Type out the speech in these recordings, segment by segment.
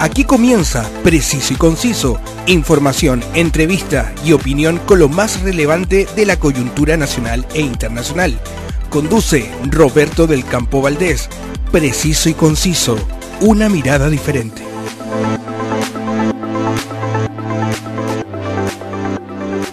Aquí comienza Preciso y Conciso, información, entrevista y opinión con lo más relevante de la coyuntura nacional e internacional. Conduce Roberto del Campo Valdés. Preciso y Conciso, una mirada diferente.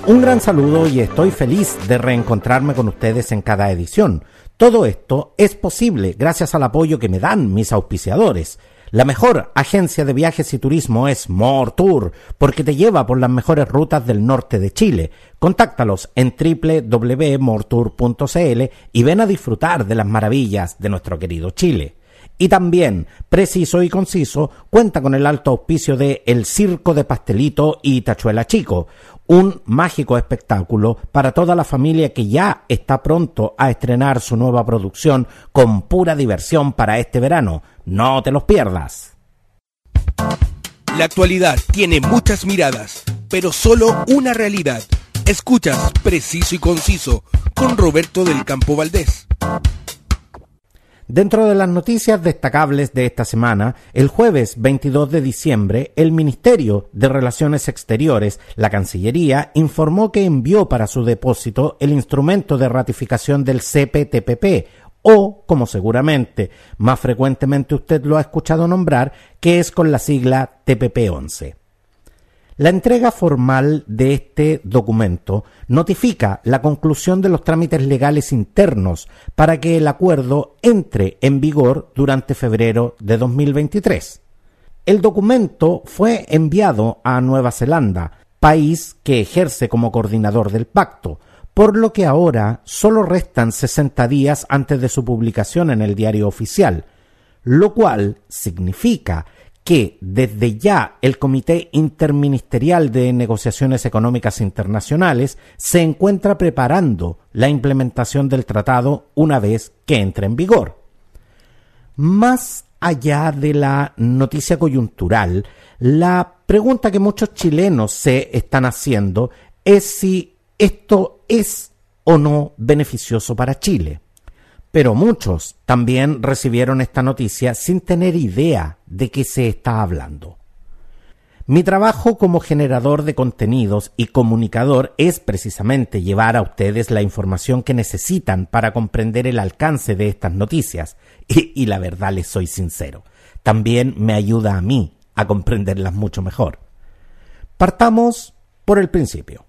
Un gran saludo y estoy feliz de reencontrarme con ustedes en cada edición. Todo esto es posible gracias al apoyo que me dan mis auspiciadores. La mejor agencia de viajes y turismo es Tour, porque te lleva por las mejores rutas del norte de Chile. Contáctalos en www.mortour.cl y ven a disfrutar de las maravillas de nuestro querido Chile. Y también, preciso y conciso, cuenta con el alto auspicio de El Circo de Pastelito y Tachuela Chico, un mágico espectáculo para toda la familia que ya está pronto a estrenar su nueva producción con pura diversión para este verano. No te los pierdas. La actualidad tiene muchas miradas, pero solo una realidad. Escuchas Preciso y Conciso con Roberto del Campo Valdés. Dentro de las noticias destacables de esta semana, el jueves 22 de diciembre, el Ministerio de Relaciones Exteriores, la Cancillería, informó que envió para su depósito el instrumento de ratificación del CPTPP, o, como seguramente más frecuentemente usted lo ha escuchado nombrar, que es con la sigla TPP-11. La entrega formal de este documento notifica la conclusión de los trámites legales internos para que el acuerdo entre en vigor durante febrero de 2023. El documento fue enviado a Nueva Zelanda, país que ejerce como coordinador del pacto, por lo que ahora solo restan 60 días antes de su publicación en el diario oficial, lo cual significa que desde ya el Comité Interministerial de Negociaciones Económicas Internacionales se encuentra preparando la implementación del tratado una vez que entre en vigor. Más allá de la noticia coyuntural, la pregunta que muchos chilenos se están haciendo es si esto es o no beneficioso para Chile pero muchos también recibieron esta noticia sin tener idea de qué se está hablando. Mi trabajo como generador de contenidos y comunicador es precisamente llevar a ustedes la información que necesitan para comprender el alcance de estas noticias. Y, y, la verdad les soy sincero, también me ayuda a mí a comprenderlas mucho mejor. Partamos por el principio.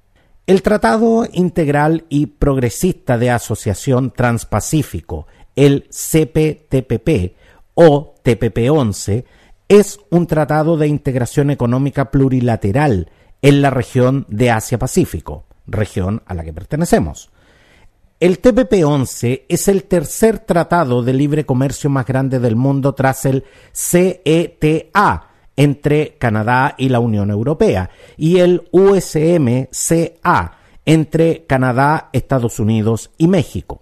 El Tratado Integral y Progresista de Asociación Transpacífico, el CPTPP o TPP-11, es un tratado de integración económica plurilateral en la región de Asia-Pacífico, región a la que pertenecemos. El TPP-11 es el tercer tratado de libre comercio más grande del mundo tras el CETA, entre Canadá y la Unión Europea y el USMCA entre Canadá, Estados Unidos y México.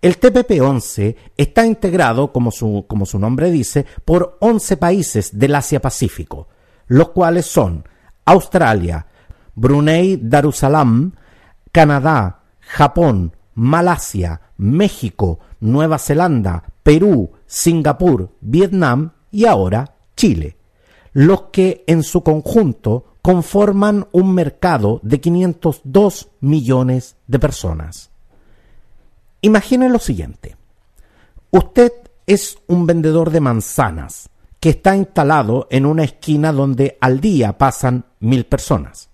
El TPP-11 está integrado, como su, como su nombre dice, por 11 países del Asia-Pacífico, los cuales son Australia, Brunei Darussalam, Canadá, Japón, Malasia, México, Nueva Zelanda, Perú, Singapur, Vietnam y ahora Chile los que en su conjunto conforman un mercado de 502 millones de personas. Imagine lo siguiente. Usted es un vendedor de manzanas que está instalado en una esquina donde al día pasan mil personas.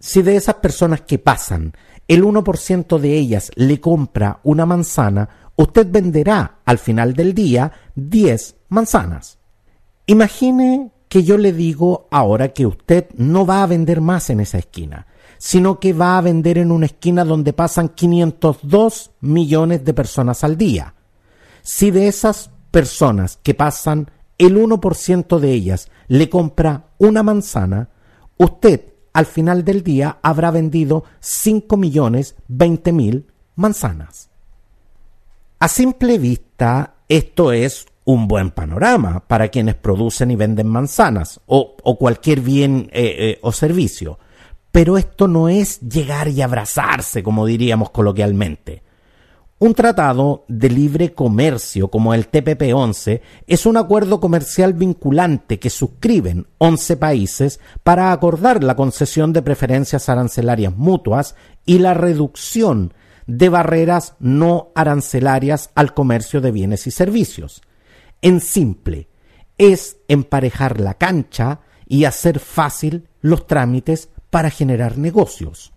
Si de esas personas que pasan, el 1% de ellas le compra una manzana, usted venderá al final del día 10 manzanas. Imagine que yo le digo ahora que usted no va a vender más en esa esquina, sino que va a vender en una esquina donde pasan 502 millones de personas al día. Si de esas personas que pasan el 1% de ellas le compra una manzana, usted al final del día habrá vendido 5 millones 20 mil manzanas. A simple vista, esto es un buen panorama para quienes producen y venden manzanas o, cualquier bien eh, eh, o servicio. Pero esto no es llegar y abrazarse, como diríamos coloquialmente. Un tratado de libre comercio como el TPP-11 es un acuerdo comercial vinculante que suscriben 11 países para acordar la concesión de preferencias arancelarias mutuas y la reducción de barreras no arancelarias al comercio de bienes y servicios. En simple, es emparejar la cancha y hacer fácil los trámites para generar negocios.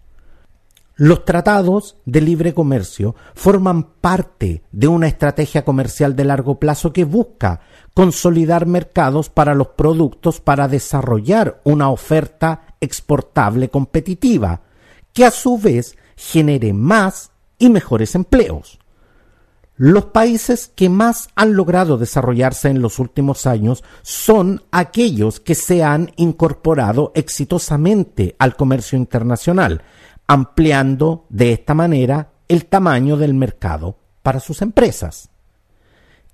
Los tratados de libre comercio forman parte de una estrategia comercial de largo plazo que busca consolidar mercados para los productos para desarrollar una oferta exportable competitiva, que a su vez genere más y mejores empleos. Los países que más han logrado desarrollarse en los últimos años son aquellos que se han incorporado exitosamente al comercio internacional, ampliando de esta manera el tamaño del mercado para sus empresas.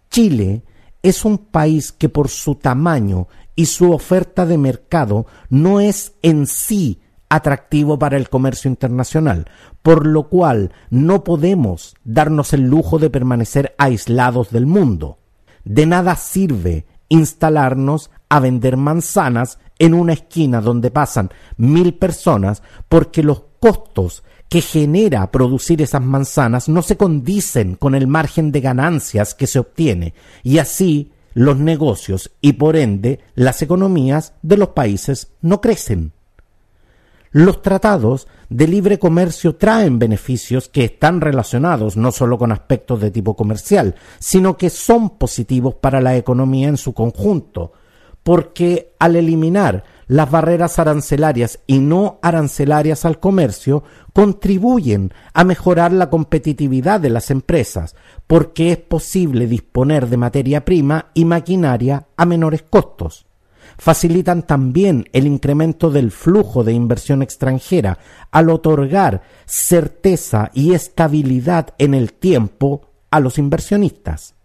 Chile es un país que por su tamaño y su oferta de mercado no es en sí atractivo para el comercio internacional, por lo cual no podemos darnos el lujo de permanecer aislados del mundo. De nada sirve instalarnos a vender manzanas en una esquina donde pasan mil personas porque los costos que genera producir esas manzanas no se condicen con el margen de ganancias que se obtiene y así los negocios y por ende las economías de los países no crecen. Los tratados de libre comercio traen beneficios que están relacionados no solo con aspectos de tipo comercial, sino que son positivos para la economía en su conjunto, porque al eliminar las barreras arancelarias y no arancelarias al comercio contribuyen a mejorar la competitividad de las empresas, porque es posible disponer de materia prima y maquinaria a menores costos. Facilitan también el incremento del flujo de inversión extranjera al otorgar certeza y estabilidad en el tiempo a los inversionistas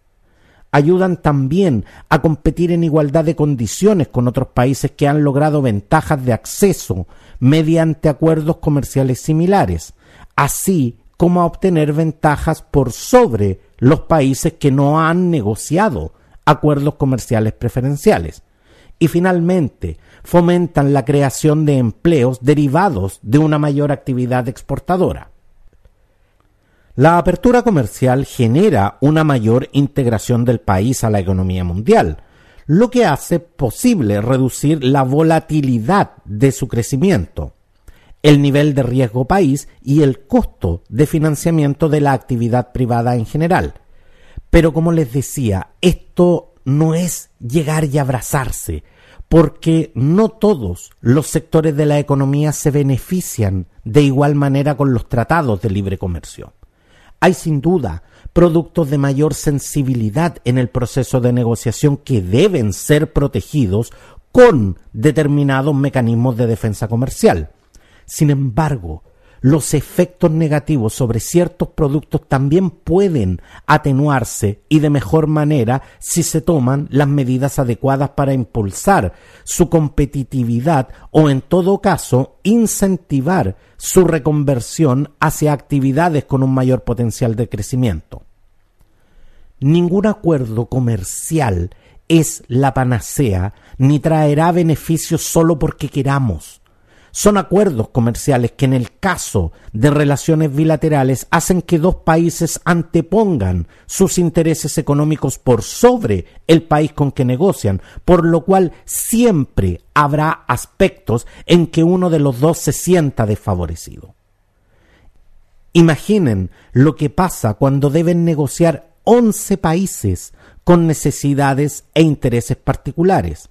ayudan también a competir en igualdad de condiciones con otros países que han logrado ventajas de acceso mediante acuerdos comerciales similares, así como a obtener ventajas por sobre los países que no han negociado acuerdos comerciales preferenciales. Y finalmente, fomentan la creación de empleos derivados de una mayor actividad exportadora. La apertura comercial genera una mayor integración del país a la economía mundial, lo que hace posible reducir la volatilidad de su crecimiento, el nivel de riesgo país y el costo de financiamiento de la actividad privada en general. Pero como les decía, esto no es llegar y abrazarse, porque no todos los sectores de la economía se benefician de igual manera con los tratados de libre comercio. Hay sin duda productos de mayor sensibilidad en el proceso de negociación que deben ser protegidos con determinados mecanismos de defensa comercial. Sin embargo, los efectos negativos sobre ciertos productos también pueden atenuarse y de mejor manera si se toman las medidas adecuadas para impulsar su competitividad o en todo caso incentivar su reconversión hacia actividades con un mayor potencial de crecimiento. Ningún acuerdo comercial es la panacea ni traerá beneficios solo porque queramos son acuerdos comerciales que en el caso de relaciones bilaterales hacen que dos países antepongan sus intereses económicos por sobre el país con que negocian, por lo cual siempre habrá aspectos en que uno de los dos se sienta desfavorecido. Imaginen lo que pasa cuando deben negociar 11 países con necesidades e intereses particulares.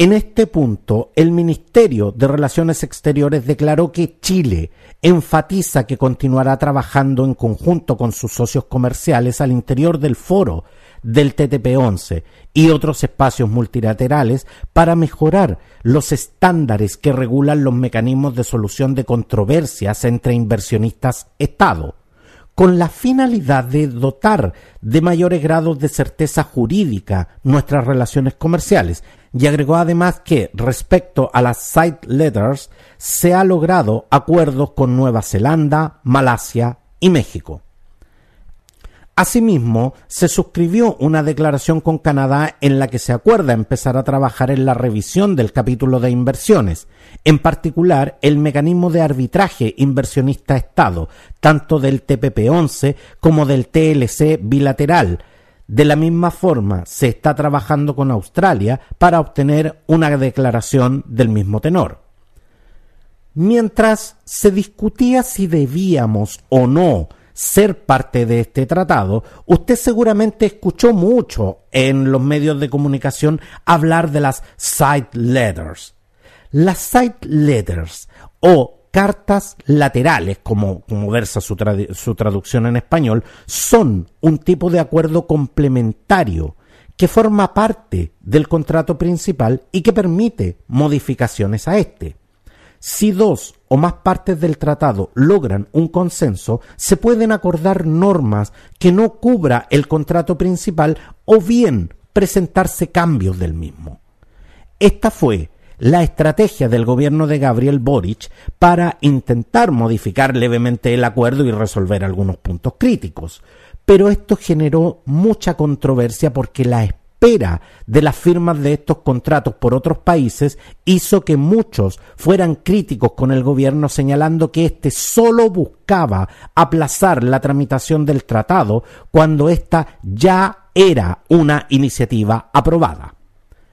En este punto, el Ministerio de Relaciones Exteriores declaró que Chile enfatiza que continuará trabajando en conjunto con sus socios comerciales al interior del foro del TTP-11 y otros espacios multilaterales para mejorar los estándares que regulan los mecanismos de solución de controversias entre inversionistas-Estado con la finalidad de dotar de mayores grados de certeza jurídica nuestras relaciones comerciales y agregó además que respecto a las side letters se ha logrado acuerdos con Nueva Zelanda, Malasia y México. Asimismo, se suscribió una declaración con Canadá en la que se acuerda empezar a trabajar en la revisión del capítulo de inversiones, en particular el mecanismo de arbitraje inversionista-Estado, tanto del TPP-11 como del TLC bilateral. De la misma forma, se está trabajando con Australia para obtener una declaración del mismo tenor. Mientras se discutía si debíamos o no ser parte de este tratado, usted seguramente escuchó mucho en los medios de comunicación hablar de las side letters. Las side letters o cartas laterales, como, versa su, su traducción en español, son un tipo de acuerdo complementario que forma parte del contrato principal y que permite modificaciones a este. Si dos o más partes del tratado logran un consenso, se pueden acordar normas que no cubra el contrato principal o bien presentarse cambios del mismo. Esta fue la estrategia del gobierno de Gabriel Boric para intentar modificar levemente el acuerdo y resolver algunos puntos críticos. Pero esto generó mucha controversia porque la espera de las firmas de estos contratos por otros países hizo que muchos fueran críticos con el gobierno señalando que éste solo buscaba aplazar la tramitación del tratado cuando ésta ya era una iniciativa aprobada.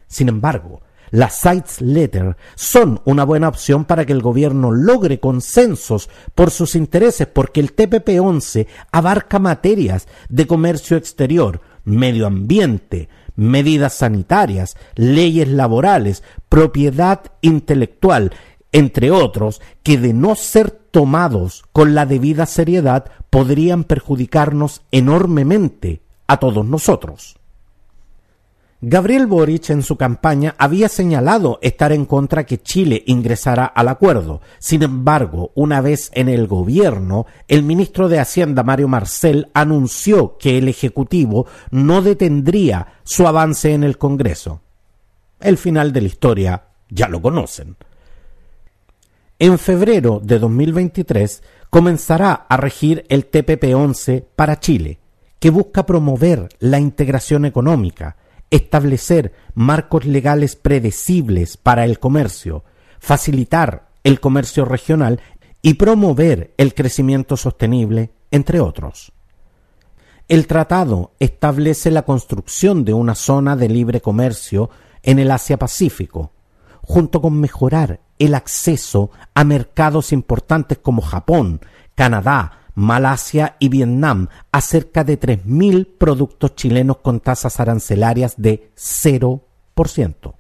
Sin embargo, las Sites Letter son una buena opción para que el gobierno logre consensos por sus intereses porque el TPP-11 abarca materias de comercio exterior, medio ambiente, medidas sanitarias, leyes laborales, propiedad intelectual, entre otros, que de no ser tomados con la debida seriedad podrían perjudicarnos enormemente a todos nosotros. Gabriel Boric en su campaña había señalado estar en contra que Chile ingresara al acuerdo. Sin embargo, una vez en el gobierno, el ministro de Hacienda Mario Marcel anunció que el Ejecutivo no detendría su avance en el Congreso. El final de la historia ya lo conocen. En febrero de 2023 comenzará a regir el TPP-11 para Chile, que busca promover la integración económica, establecer marcos legales predecibles para el comercio, facilitar el comercio regional y promover el crecimiento sostenible, entre otros. El tratado establece la construcción de una zona de libre comercio en el Asia-Pacífico, junto con mejorar el acceso a mercados importantes como Japón, Canadá, Malasia y Vietnam a cerca de 3.000 productos chilenos con tasas arancelarias de 0%.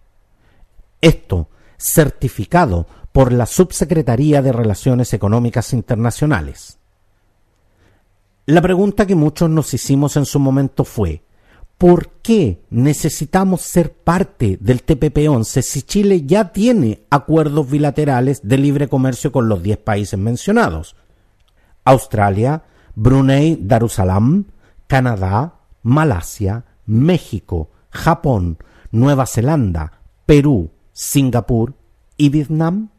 Esto certificado por la Subsecretaría de Relaciones Económicas Internacionales. La pregunta que muchos nos hicimos en su momento fue, ¿por qué necesitamos ser parte del TPP-11 si Chile ya tiene acuerdos bilaterales de libre comercio con los 10 países mencionados? Australia, Brunei Darussalam, Canadá, Malasia, México, Japón, Nueva Zelanda, Perú, Singapur y Vietnam?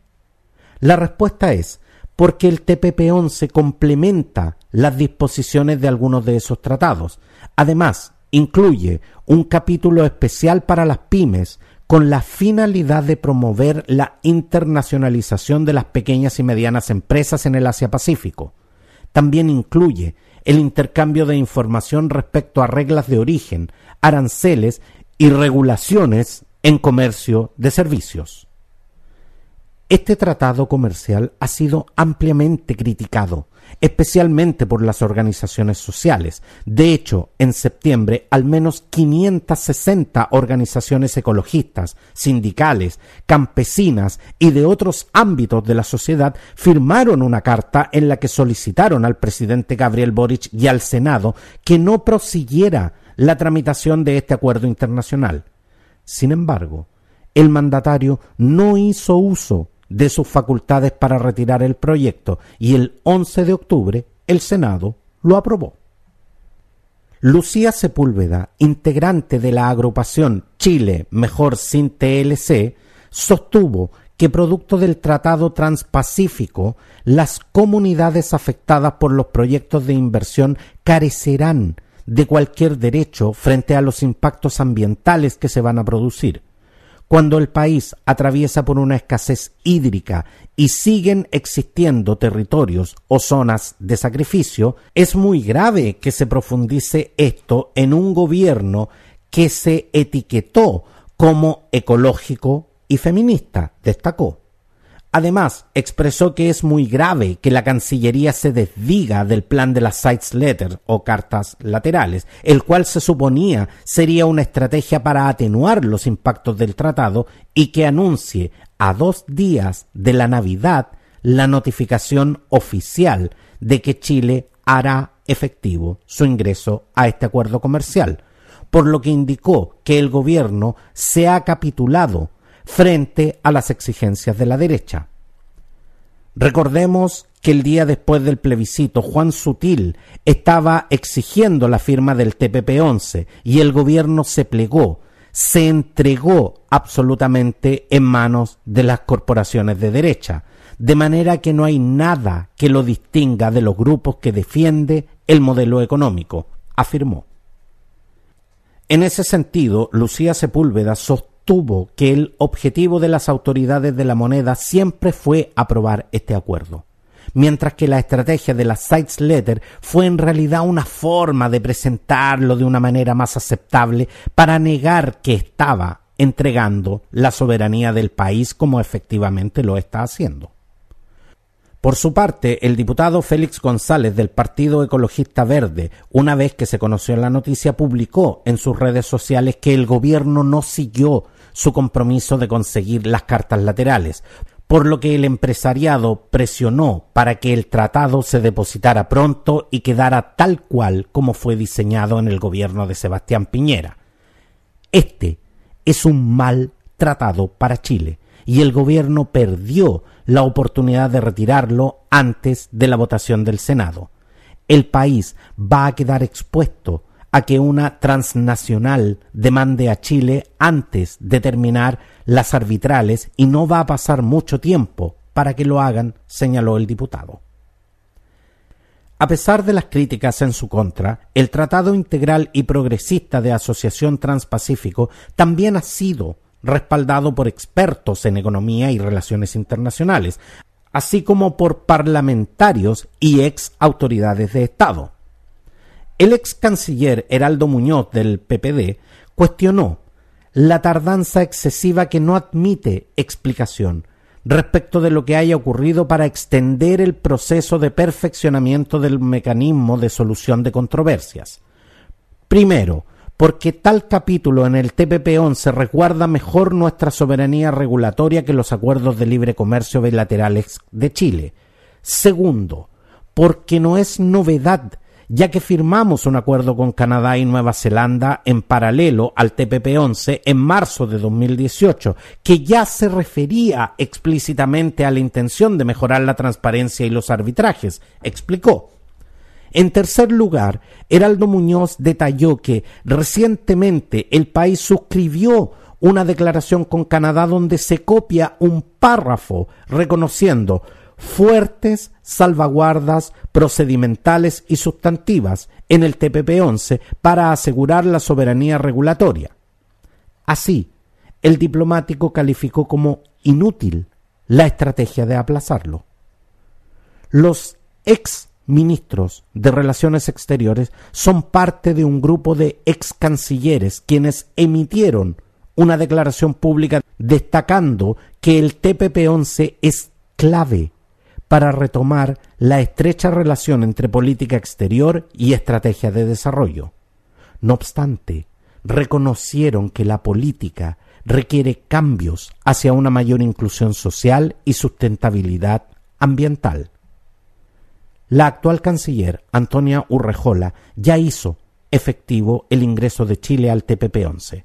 La respuesta es porque el TPP-11 complementa las disposiciones de algunos de esos tratados. Además, incluye un capítulo especial para las pymes con la finalidad de promover la internacionalización de las pequeñas y medianas empresas en el Asia-Pacífico también incluye el intercambio de información respecto a reglas de origen, aranceles y regulaciones en comercio de servicios. Este tratado comercial ha sido ampliamente criticado especialmente por las organizaciones sociales. De hecho, en septiembre, al menos 560 organizaciones ecologistas, sindicales, campesinas y de otros ámbitos de la sociedad firmaron una carta en la que solicitaron al presidente Gabriel Boric y al Senado que no prosiguiera la tramitación de este acuerdo internacional. Sin embargo, el mandatario no hizo uso de sus facultades para retirar el proyecto y el 11 de octubre el Senado lo aprobó. Lucía Sepúlveda, integrante de la agrupación Chile Mejor Sin TLC, sostuvo que producto del Tratado Transpacífico, las comunidades afectadas por los proyectos de inversión carecerán de cualquier derecho frente a los impactos ambientales que se van a producir. Cuando el país atraviesa por una escasez hídrica y siguen existiendo territorios o zonas de sacrificio, es muy grave que se profundice esto en un gobierno que se etiquetó como ecológico y feminista, destacó. Además, expresó que es muy grave que la Cancillería se desdiga del plan de las Sites Letters o cartas laterales, el cual se suponía sería una estrategia para atenuar los impactos del tratado y que anuncie a dos días de la Navidad la notificación oficial de que Chile hará efectivo su ingreso a este acuerdo comercial, por lo que indicó que el gobierno se ha capitulado frente a las exigencias de la derecha. Recordemos que el día después del plebiscito Juan Sutil estaba exigiendo la firma del TPP-11 y el gobierno se plegó, se entregó absolutamente en manos de las corporaciones de derecha, de manera que no hay nada que lo distinga de los grupos que defiende el modelo económico, afirmó. En ese sentido, Lucía Sepúlveda sostuvo que el objetivo de las autoridades de la moneda siempre fue aprobar este acuerdo, mientras que la estrategia de la Sites Letter fue en realidad una forma de presentarlo de una manera más aceptable para negar que estaba entregando la soberanía del país como efectivamente lo está haciendo. Por su parte, el diputado Félix González del Partido Ecologista Verde, una vez que se conoció la noticia, publicó en sus redes sociales que el gobierno no siguió su compromiso de conseguir las cartas laterales, por lo que el empresariado presionó para que el tratado se depositara pronto y quedara tal cual como fue diseñado en el gobierno de Sebastián Piñera. Este es un mal tratado para Chile y el gobierno perdió la oportunidad de retirarlo antes de la votación del Senado. El país va a quedar expuesto a que una transnacional demande a Chile antes de terminar las arbitrales y no va a pasar mucho tiempo para que lo hagan, señaló el diputado. A pesar de las críticas en su contra, el Tratado Integral y Progresista de Asociación Transpacífico también ha sido respaldado por expertos en economía y relaciones internacionales, así como por parlamentarios y ex autoridades de Estado. El ex canciller Heraldo Muñoz del PPD cuestionó la tardanza excesiva que no admite explicación respecto de lo que haya ocurrido para extender el proceso de perfeccionamiento del mecanismo de solución de controversias. Primero, porque tal capítulo en el TPP-11 resguarda mejor nuestra soberanía regulatoria que los acuerdos de libre comercio bilaterales de Chile. Segundo, porque no es novedad, ya que firmamos un acuerdo con Canadá y Nueva Zelanda en paralelo al TPP-11 en marzo de 2018, que ya se refería explícitamente a la intención de mejorar la transparencia y los arbitrajes, explicó. En tercer lugar, Heraldo Muñoz detalló que recientemente el país suscribió una declaración con Canadá donde se copia un párrafo reconociendo fuertes salvaguardas procedimentales y sustantivas en el TPP-11 para asegurar la soberanía regulatoria. Así, el diplomático calificó como inútil la estrategia de aplazarlo. Los ex ministros de Relaciones Exteriores son parte de un grupo de ex cancilleres quienes emitieron una declaración pública destacando que el TPP-11 es clave para retomar la estrecha relación entre política exterior y estrategia de desarrollo. No obstante, reconocieron que la política requiere cambios hacia una mayor inclusión social y sustentabilidad ambiental. La actual canciller, Antonia Urrejola, ya hizo efectivo el ingreso de Chile al TPP-11.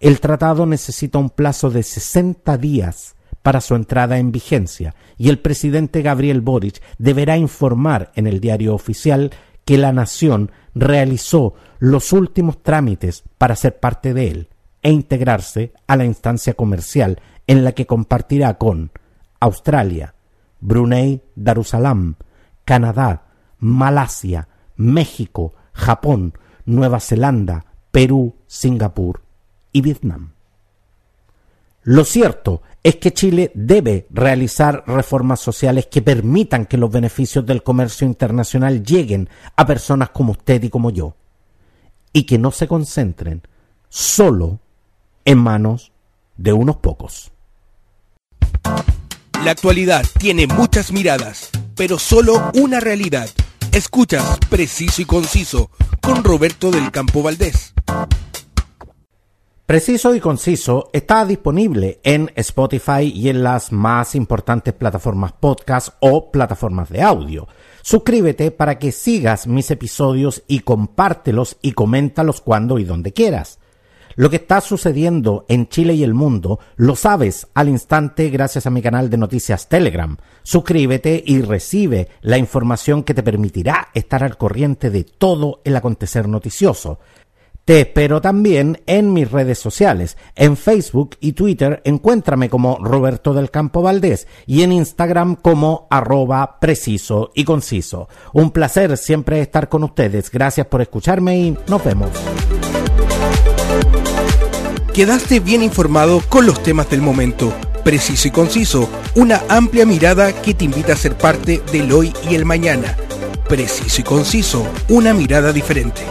El tratado necesita un plazo de 60 días para su entrada en vigencia y el presidente Gabriel Boric deberá informar en el diario oficial que la nación realizó los últimos trámites para ser parte de él e integrarse a la instancia comercial en la que compartirá con Australia, Brunei Darussalam, Canadá, Malasia, México, Japón, Nueva Zelanda, Perú, Singapur y Vietnam. Lo cierto es que Chile debe realizar reformas sociales que permitan que los beneficios del comercio internacional lleguen a personas como usted y como yo, y que no se concentren solo en manos de unos pocos. La actualidad tiene muchas miradas, pero solo una realidad. Escuchas Preciso y Conciso con Roberto del Campo Valdés. Preciso y conciso está disponible en Spotify y en las más importantes plataformas podcast o plataformas de audio. Suscríbete para que sigas mis episodios y compártelos y coméntalos cuando y donde quieras. Lo que está sucediendo en Chile y el mundo lo sabes al instante gracias a mi canal de noticias Telegram. Suscríbete y recibe la información que te permitirá estar al corriente de todo el acontecer noticioso. Te espero también en mis redes sociales. En Facebook y Twitter encuéntrame como Roberto del Campo Valdés y en Instagram como arroba preciso y conciso. Un placer siempre estar con ustedes. Gracias por escucharme y nos vemos. Quedaste bien informado con los temas del momento. Preciso y conciso. Una amplia mirada que te invita a ser parte del hoy y el mañana. Preciso y conciso. Una mirada diferente.